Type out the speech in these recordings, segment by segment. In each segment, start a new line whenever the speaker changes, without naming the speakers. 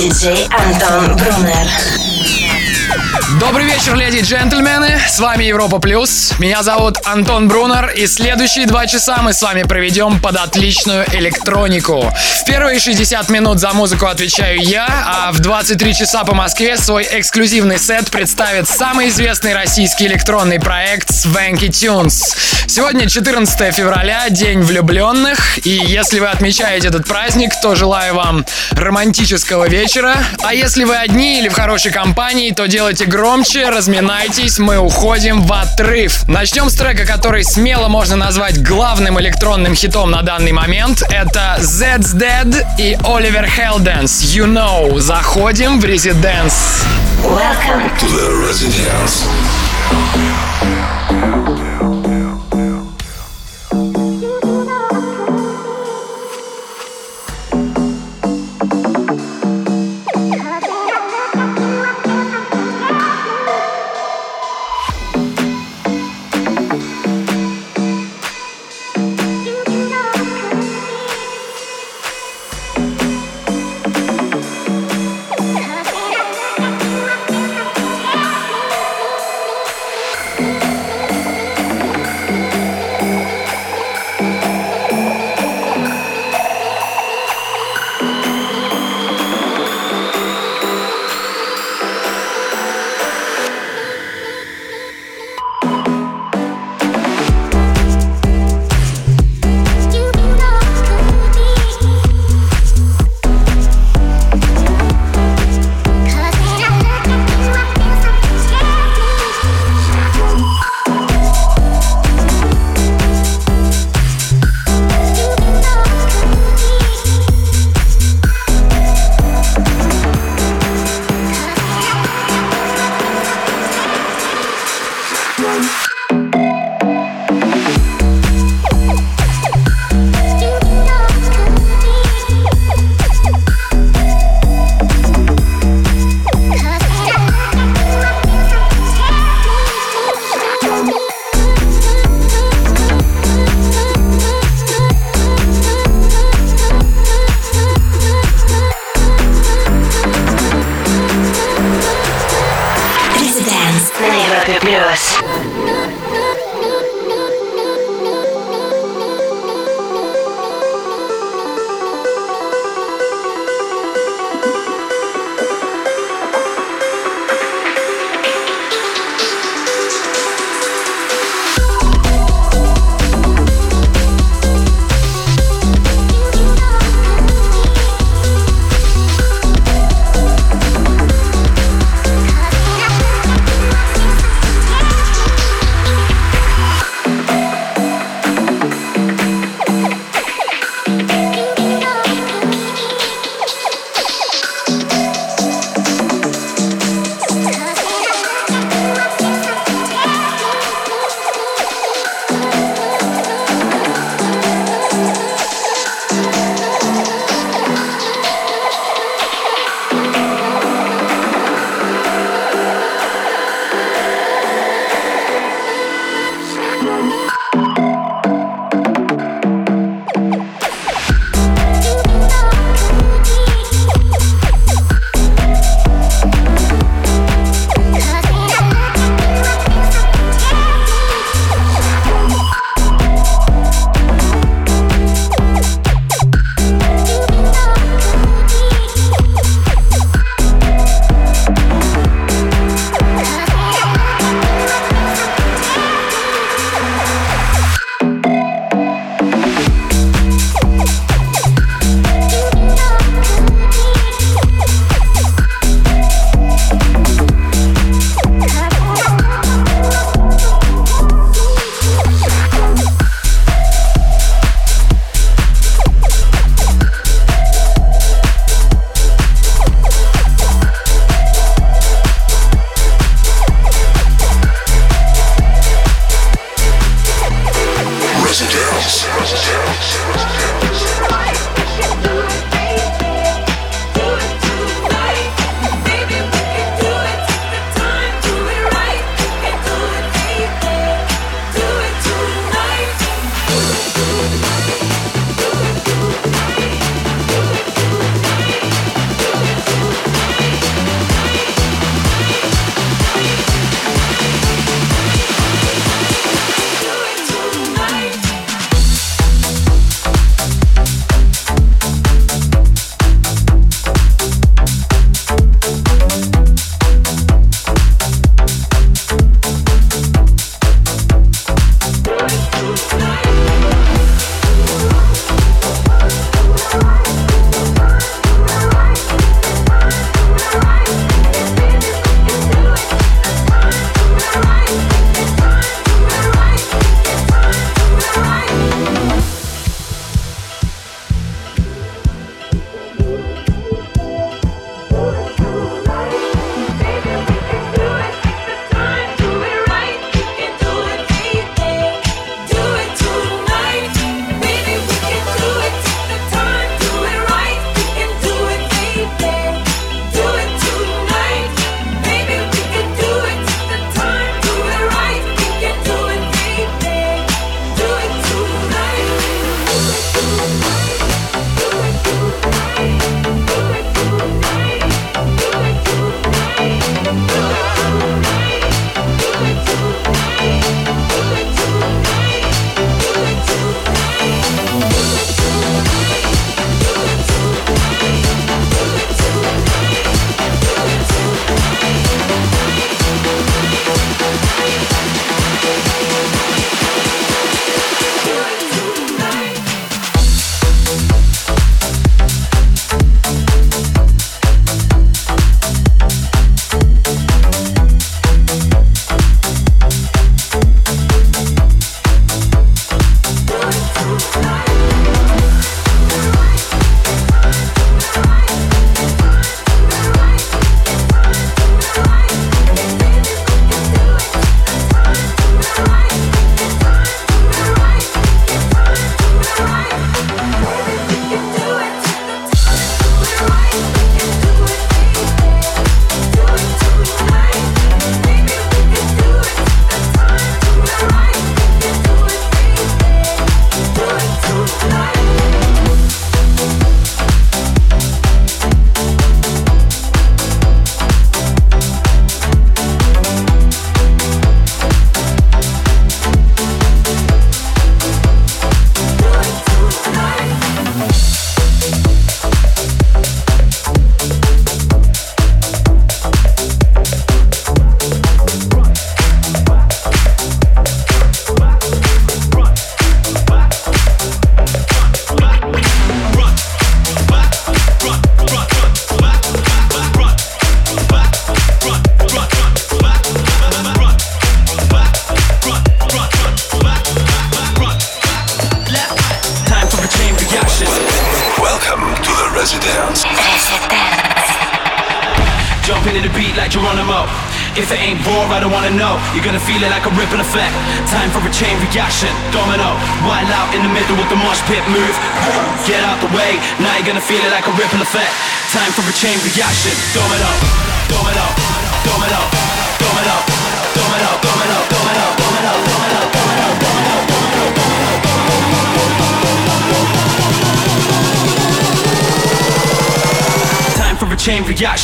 DJ Anton Brunner.
Добрый вечер, леди и джентльмены. С вами Европа Плюс. Меня зовут Антон Брунер, и следующие два часа мы с вами проведем под отличную электронику. В первые 60 минут за музыку отвечаю я, а в 23 часа по Москве свой эксклюзивный сет представит самый известный российский электронный проект Swanky Tunes. Сегодня 14 февраля, День влюбленных, и если вы отмечаете этот праздник, то желаю вам романтического вечера. А если вы одни или в хорошей компании, то делайте громче, разминайтесь, мы уходим в отрыв. Начнем с трека, который смело можно назвать главным электронным хитом на данный момент. Это Zed's Dead и Оливер Хелденс. You know. Заходим в резиденс.
Welcome.
to the Residence.
Thank.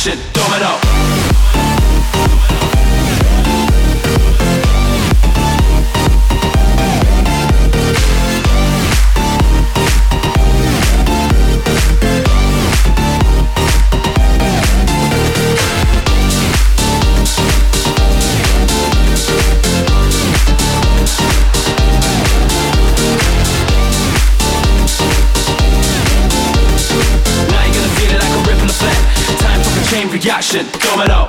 action. Chain reaction. Domino.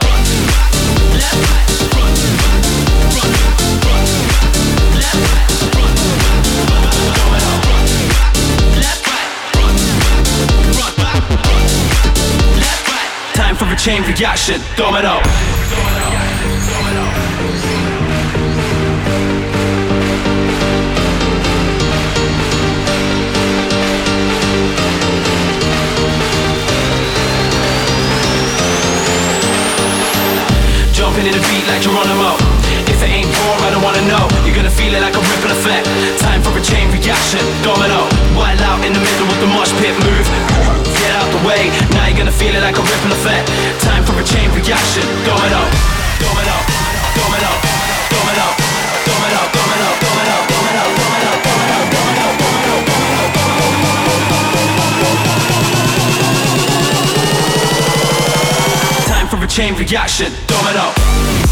Time for a chain reaction. Domino. Like Geronimo. If it ain't raw, I don't wanna know. You're gonna feel it like a ripple effect. Time for a chain reaction. Domino. Wild out in the middle with the mosh pit move. Get out the way. Now you're gonna feel it like a ripple effect. Time for a chain reaction. Domino. Domino. Domino. Domino. Domino. Domino. Domino. Domino. Domino. Domino. Domino. Domino. Time for a chain reaction. Domino.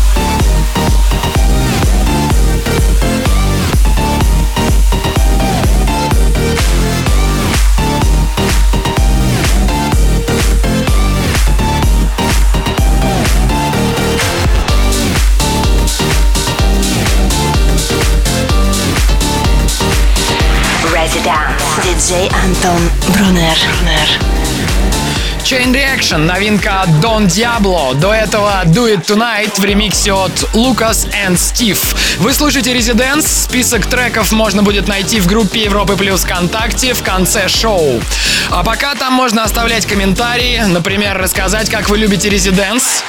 Диджей Антон Брунер.
Chain Reaction, новинка Don Diablo. До этого Do It Tonight в ремиксе от Lucas and Steve. Вы слушаете Residence. Список треков можно будет найти в группе Европы Плюс ВКонтакте в конце шоу. А пока там можно оставлять комментарии, например, рассказать, как вы любите Residence.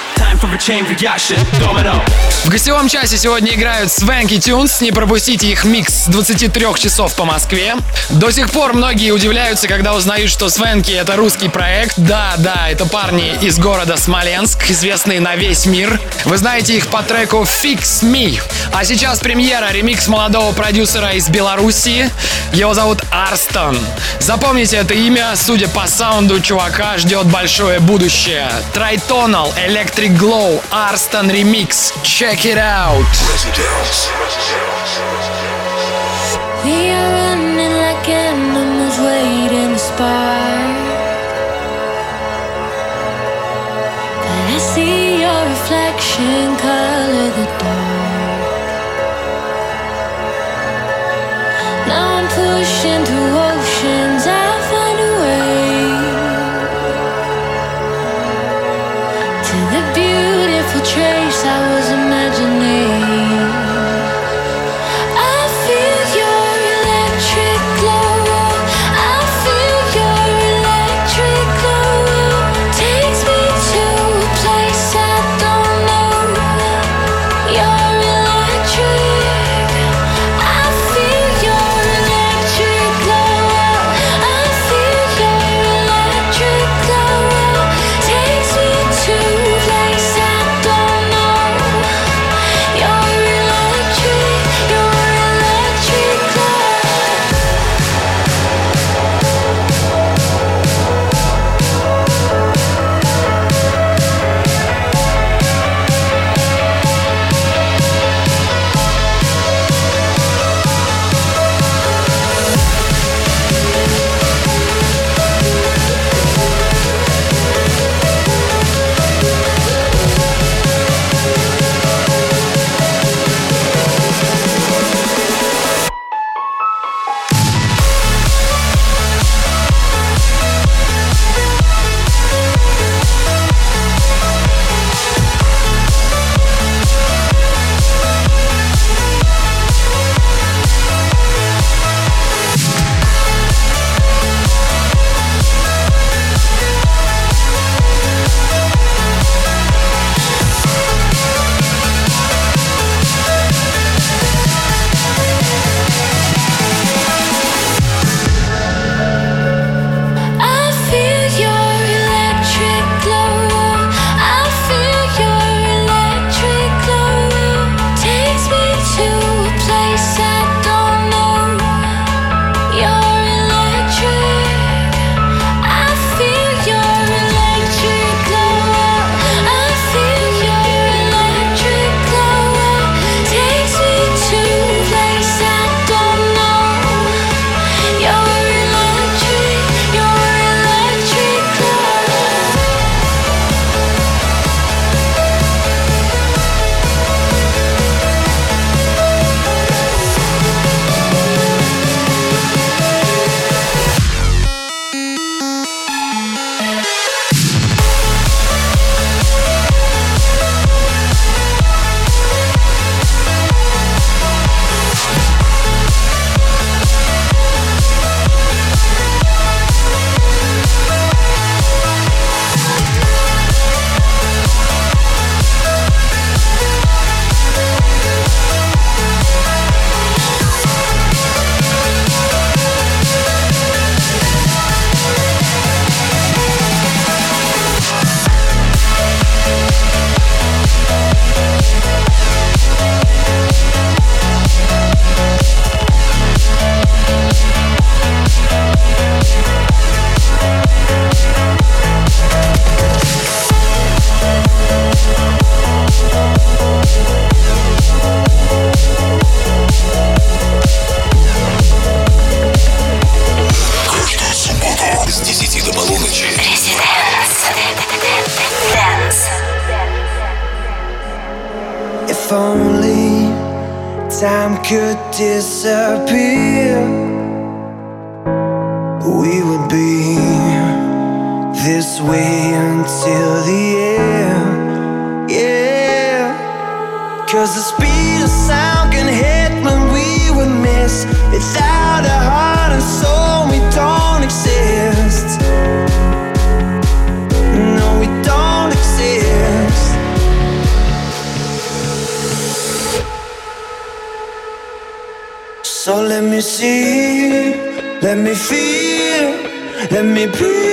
В гостевом часе сегодня играют Swanky Tunes. Не пропустите их микс с 23 часов по Москве. До сих пор многие удивляются, когда узнают, что Свенки это русский проект. Да, да, это парни из города Смоленск, известные на весь мир. Вы знаете их по треку Fix Me. А сейчас премьера, ремикс молодого продюсера из Белоруссии. Его зовут Арстон. Запомните это имя, судя по саунду чувака, ждет большое будущее. Трайтонал, Electric Glow, Арстон ремикс. Check it out.
Residence.
We are running like animals waiting to spark. But I see your reflection color the me feel,
let me breathe.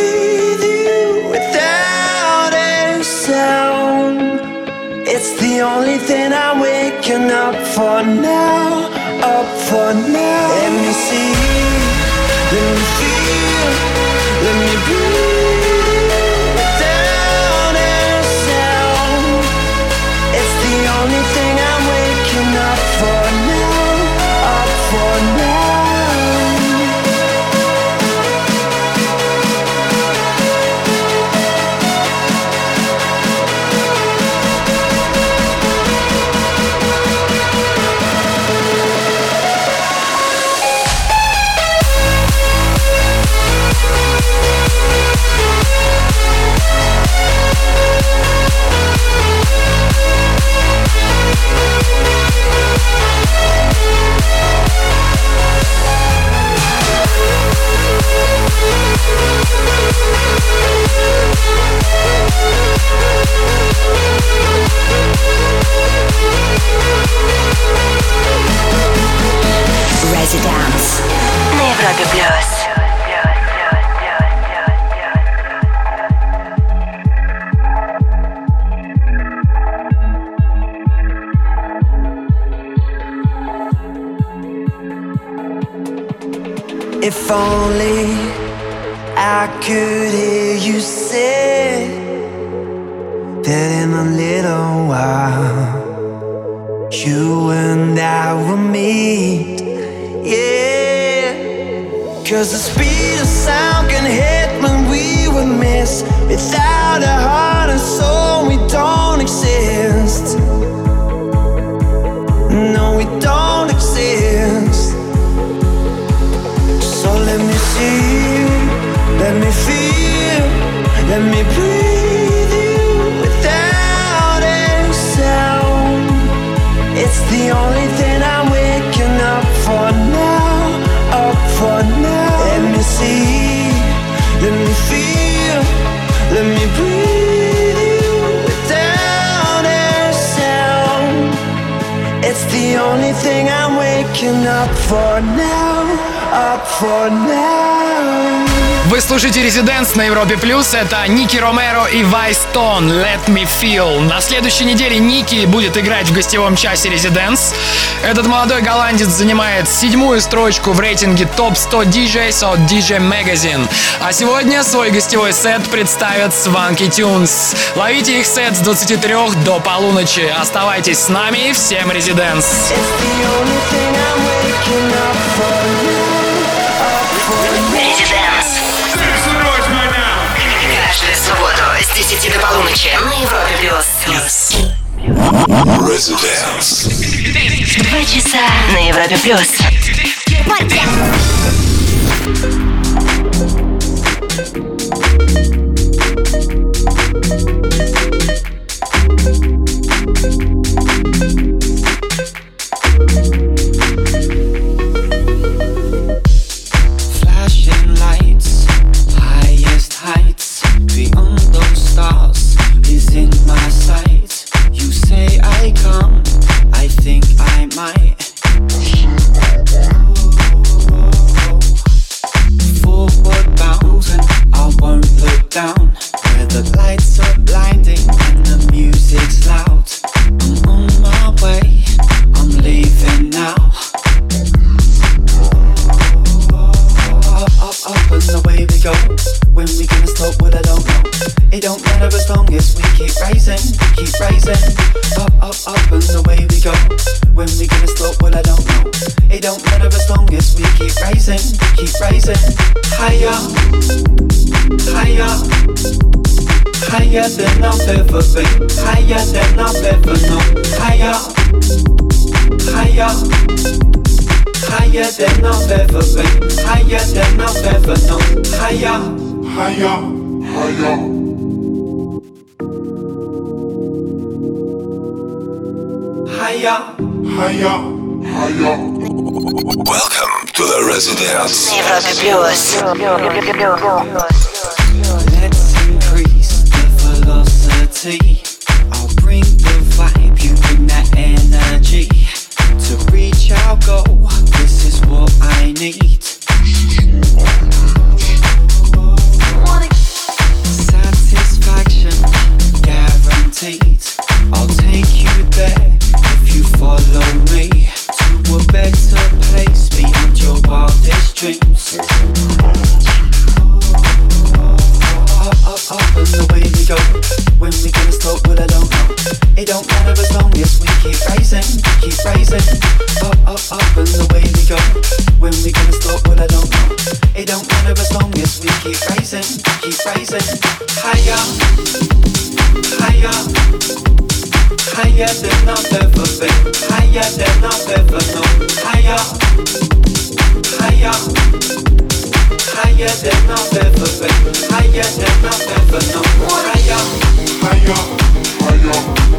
up for now, up for now.
Вы слушаете «Резиденс» на Европе+. плюс. Это Ники Ромеро и Вайс Тон. «Let Me Feel». На следующей неделе Ники будет играть в гостевом часе «Резиденс». Этот молодой голландец занимает седьмую строчку в рейтинге ТОП-100 DJs от DJ Magazine. А сегодня свой гостевой сет представят Swanky Tunes. Ловите их сет с 23 до полуночи. Оставайтесь с нами. и Всем «Резиденс».
Резиденс субботу с 10 до полуночи на Европе Плюс.
Residence.
Два часа на Европе Плюс.
stars in my sight. You say I come, I think I might. ever been. Higher than I've ever known. Higher. Higher. Higher than I've ever been. Higher than I've ever known. Higher.
Higher, higher.
Higher.
Higher, higher. Welcome to the residence.
На Европе плюс.
to you. Higher than I've ever been. Higher than I've ever known. Higher, higher. Higher than I've ever been. Higher than I've ever known. Higher.
Higher, higher.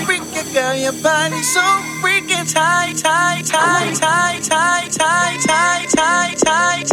I wanna freak a girl, your body so freaking tight, tight, tight, tight, tight, tight, tight, tight, tight,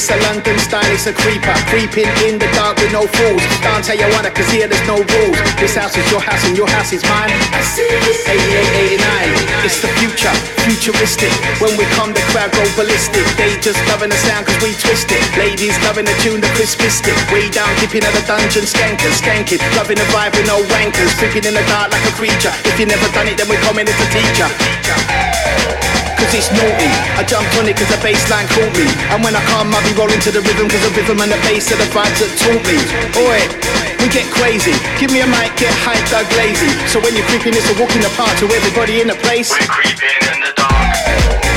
It's a London style, it's a creeper. Creeping in the dark with no fools. Dance how you wanna, cause here there's no rules. This house is your house and your house is mine. 88, 89, it's the future, futuristic. When we come, the crowd go ballistic. They just loving the sound cause we twist it. Ladies loving the tune, the crisp biscuit. Way down, dipping at the dungeon, skankers, skanking. Loving the vibe with no wankers. Creeping in the dark like a creature. If you never done it, then we're coming as a teacher cause it's naughty. I jumped on it cause the bassline caught me. And when I come, I be rolling to the rhythm cause the rhythm and the bass are the vibes that taught me. Oi, we get crazy. Give me a mic, get hyped, dug lazy. So when you're creeping, it's a walk in the park to everybody in the place.
We're creeping in the dark.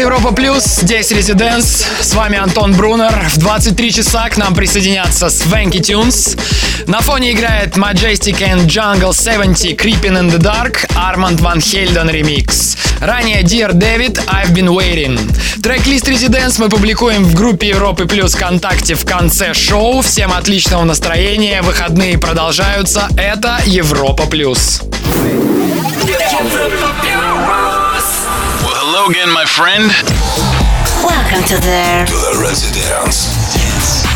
Европа Плюс, здесь Резиденс. С вами Антон Брунер. В 23 часа к нам присоединятся Swanky Tunes. На фоне играет Majestic and Jungle 70 Creeping in the Dark, Armand Van Helden ремикс. Ранее Dear David, I've Been Waiting. Трек-лист Резиденс мы публикуем в группе Европы Плюс ВКонтакте в конце шоу. Всем отличного настроения, выходные продолжаются. Это Европа Плюс.
Well, hello
Hello again, my friend.
Welcome to the,
to the residence. Yes.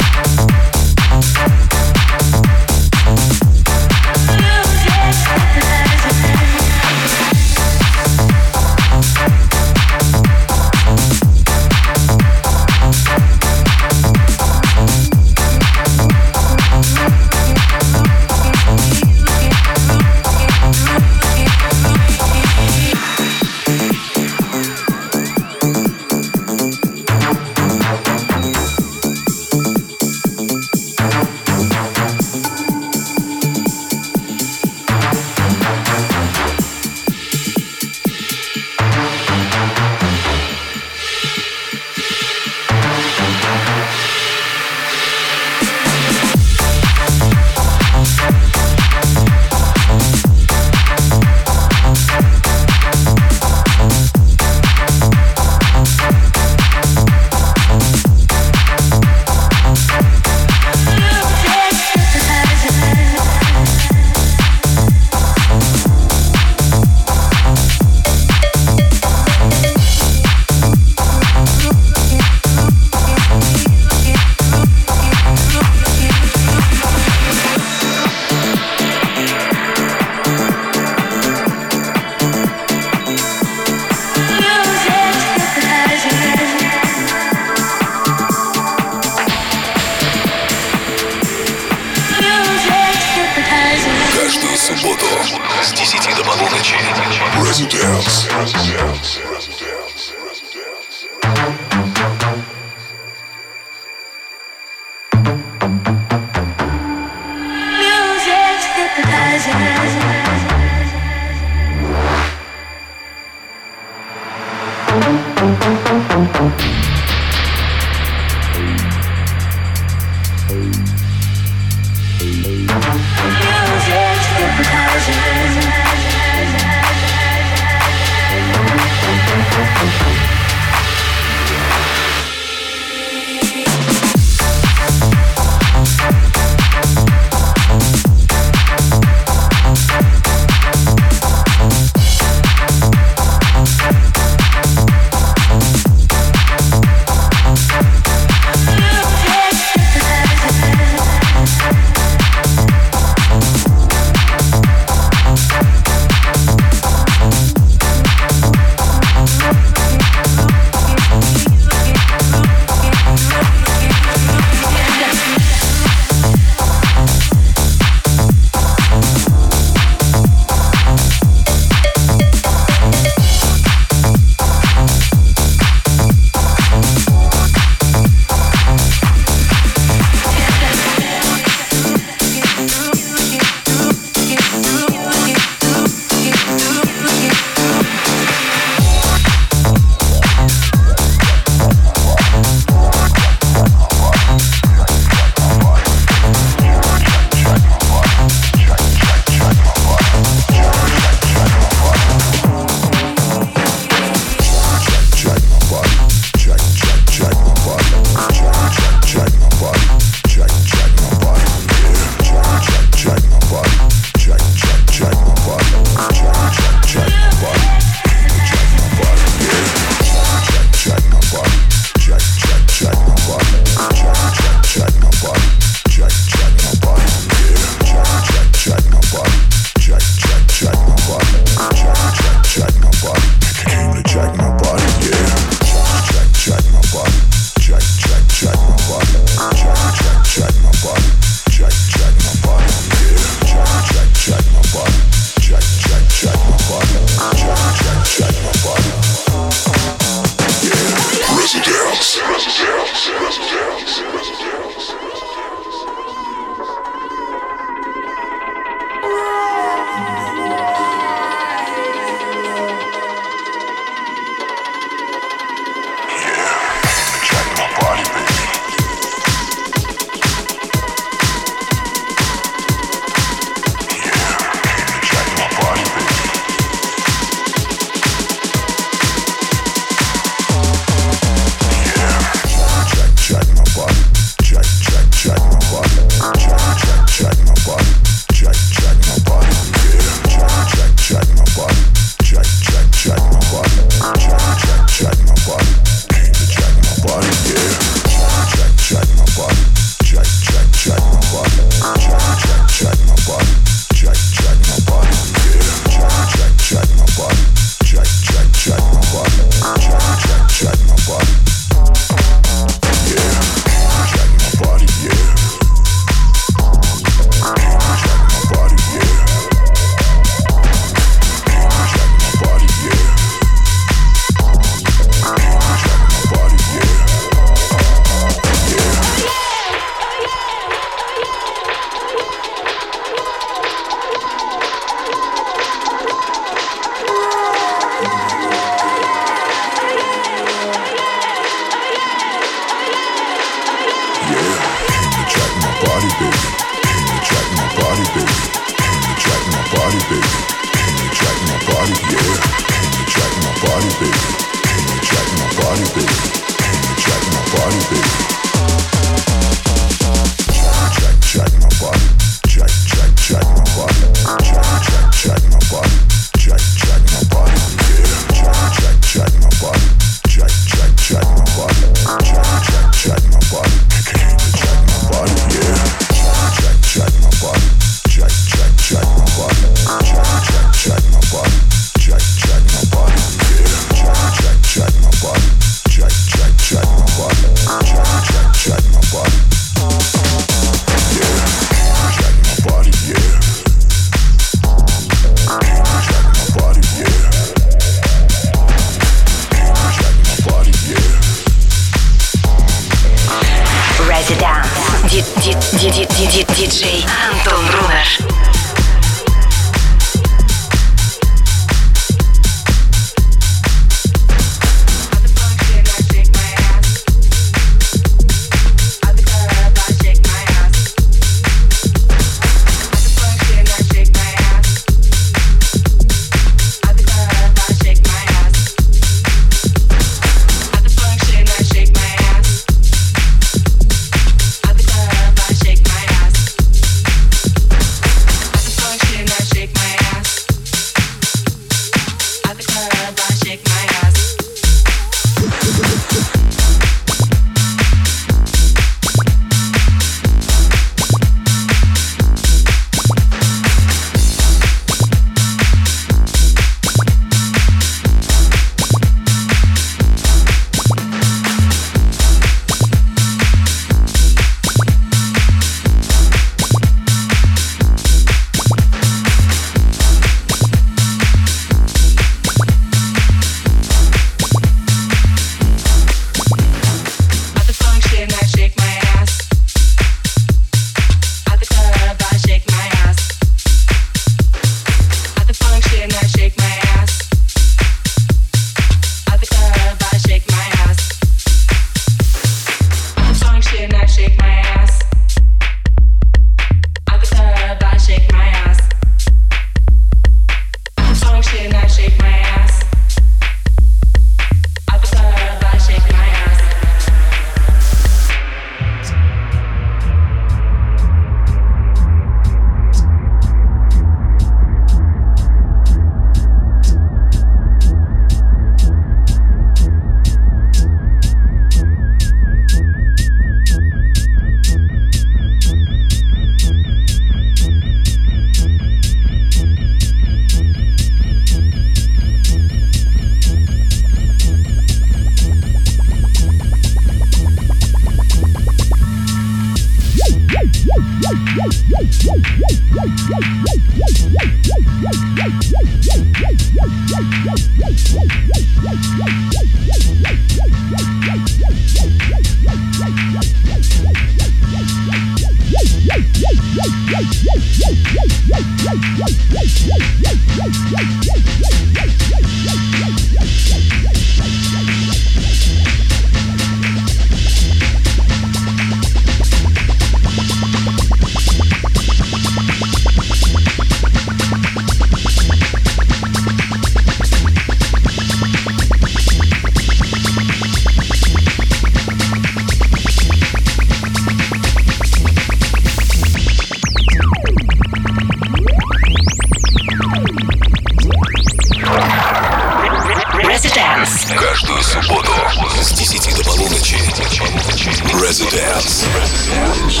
Residence.
Residence.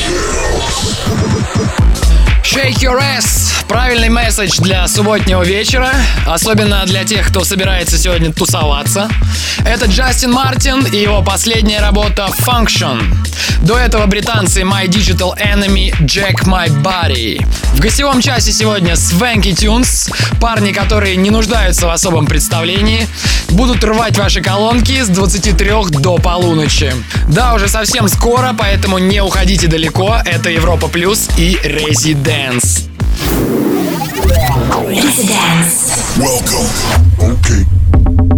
Residence.
Shake your ass. Правильный месседж для субботнего вечера, особенно для тех, кто собирается сегодня тусоваться. Это Джастин Мартин и его последняя работа Function. До этого британцы My Digital Enemy Jack My Body. В гостевом часе сегодня Swanky Tunes, парни, которые не нуждаются в особом представлении, будут рвать ваши колонки с 23 до полуночи. Да, уже совсем скоро, поэтому не уходите далеко. Это Европа Плюс и Dance.
It's a dance.
Welcome. Okay.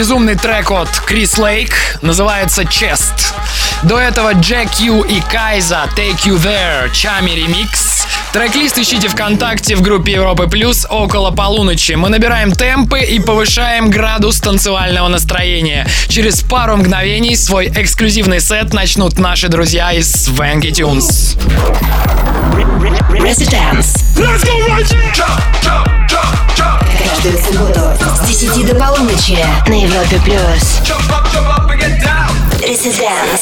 Безумный трек от Крис Лейк, называется Chest. До этого Джек Ю и Кайза Take You There, Чами ремикс. Трек-лист ищите ВКонтакте в группе Европы Плюс около полуночи. Мы набираем темпы и повышаем градус танцевального настроения. Через пару мгновений свой эксклюзивный сет начнут наши друзья из Swanky Tunes.
Residence. Let's go right jump, jump. Каждую субботу с 10 до полуночи на Европе Плюс. Residence.